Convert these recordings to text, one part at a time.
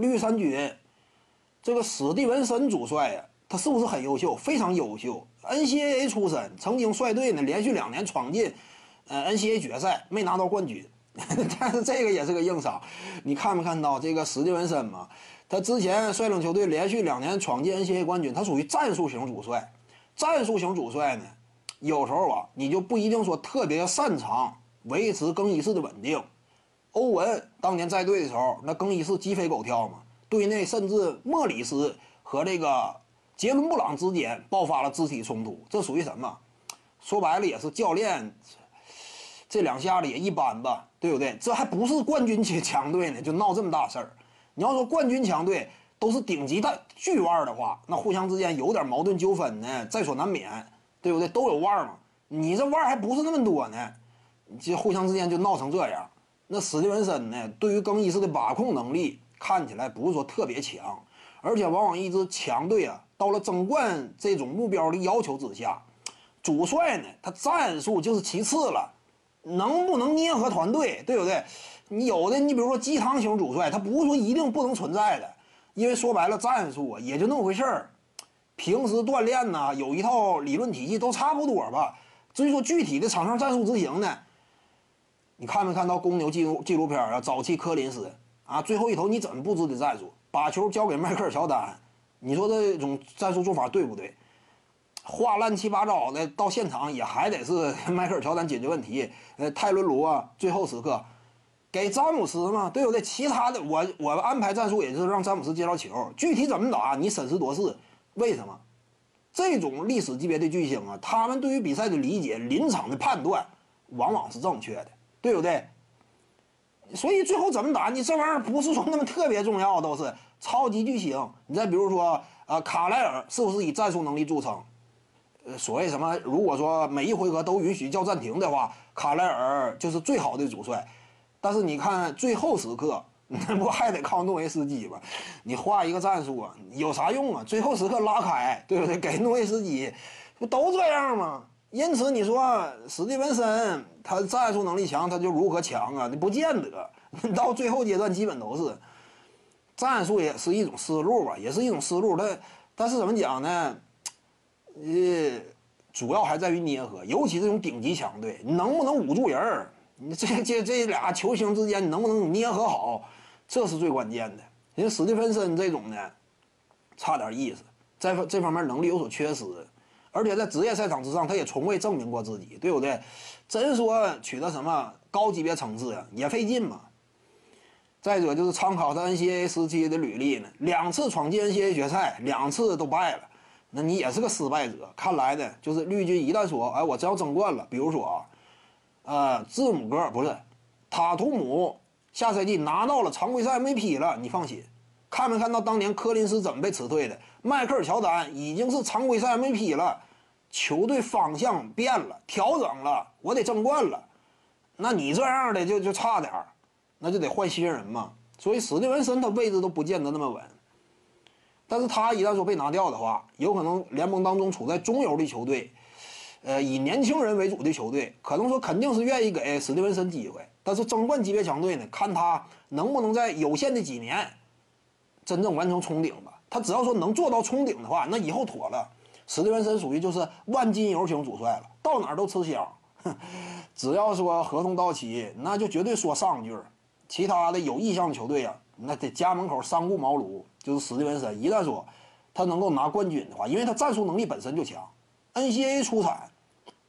绿衫军这个史蒂文森主帅呀，他是不是很优秀？非常优秀，NCAA 出身，曾经率队呢连续两年闯进呃 NCAA 决赛，没拿到冠军。但是这个也是个硬伤，你看没看到这个史蒂文森嘛？他之前率领球队连续两年闯进 NCAA 冠军，他属于战术型主帅。战术型主帅呢，有时候啊，你就不一定说特别擅长维持更衣室的稳定。欧文当年在队的时候，那更衣室鸡飞狗跳嘛，队内甚至莫里斯和这个杰伦布朗之间爆发了肢体冲突，这属于什么？说白了也是教练。这两下子也一般吧，对不对？这还不是冠军强强队呢，就闹这么大事儿。你要说冠军强队都是顶级的巨腕的话，那互相之间有点矛盾纠纷呢，在所难免，对不对？都有腕嘛，你这腕还不是那么多呢，这互相之间就闹成这样。那史蒂文森呢，对于更衣室的把控能力看起来不是说特别强，而且往往一支强队啊，到了争冠这种目标的要求之下，主帅呢，他战术就是其次了。能不能捏合团队，对不对？你有的，你比如说鸡汤型主帅，他不是说一定不能存在的，因为说白了，战术啊也就那么回事儿。平时锻炼呢，有一套理论体系都差不多吧。至于说具体的场上战术执行呢，你看没看到公牛纪录纪录片啊？早期科林斯啊，最后一头你怎么布置的战术？把球交给迈克尔乔丹，你说这种战术做法对不对？话乱七八糟的，到现场也还得是 迈克尔乔丹解决问题。呃，泰伦卢啊，最后时刻给詹姆斯嘛，对不对？其他的我我安排战术也就是让詹姆斯接到球，具体怎么打你审时度势。为什么？这种历史级别的巨星啊，他们对于比赛的理解、临场的判断往往是正确的，对不对？所以最后怎么打，你这玩意儿不是说那么特别重要，都是超级巨星。你再比如说，呃，卡莱尔是不是以战术能力著称？呃，所谓什么？如果说每一回合都允许叫暂停的话，卡莱尔就是最好的主帅。但是你看最后时刻，那不还得靠诺维斯基吗？你画一个战术啊，有啥用啊？最后时刻拉开，对不对？给诺维斯基，不都这样吗？因此你说史蒂文森他战术能力强，他就如何强啊？你不见得。到最后阶段基本都是战术也是一种思路吧，也是一种思路。但但是怎么讲呢？呃，主要还在于捏合，尤其这种顶级强队，你能不能捂住人儿？你这这这俩球星之间，你能不能捏合好？这是最关键的。人史蒂芬森这种的，差点意思，在这方面能力有所缺失，而且在职业赛场之上，他也从未证明过自己，对不对？真说取得什么高级别层次呀，也费劲嘛。再者就是参考他 NCAA 时期的履历呢，两次闯进 NCAA 决赛，两次都败了。那你也是个失败者，看来呢，就是绿军一旦说，哎，我真要争冠了，比如说啊，呃，字母哥不是，塔图姆下赛季拿到了常规赛 MVP 了，你放心，看没看到当年科林斯怎么被辞退的？迈克尔乔丹已经是常规赛 MVP 了，球队方向变了，调整了，我得争冠了，那你这样的就就差点，那就得换新人嘛。所以史蒂文森他位置都不见得那么稳。但是他一旦说被拿掉的话，有可能联盟当中处在中游的球队，呃，以年轻人为主的球队，可能说肯定是愿意给史蒂文森机会。但是争冠级别强队呢，看他能不能在有限的几年，真正完成冲顶吧。他只要说能做到冲顶的话，那以后妥了。史蒂文森属于就是万金油型主帅了，到哪儿都吃香。只要说合同到期，那就绝对说上句儿。其他的有意向的球队呀，那得家门口三顾茅庐。就是史蒂文森，一旦说他能够拿冠军的话，因为他战术能力本身就强，NCAA 出产，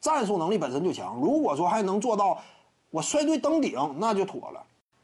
战术能力本身就强。如果说还能做到我率队登顶，那就妥了。